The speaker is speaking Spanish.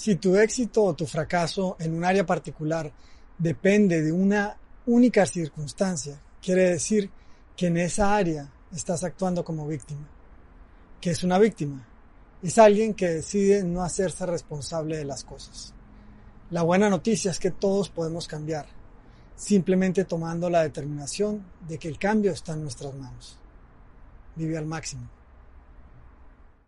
Si tu éxito o tu fracaso en un área particular depende de una única circunstancia, quiere decir que en esa área estás actuando como víctima. ¿Qué es una víctima? Es alguien que decide no hacerse responsable de las cosas. La buena noticia es que todos podemos cambiar, simplemente tomando la determinación de que el cambio está en nuestras manos. Vive al máximo.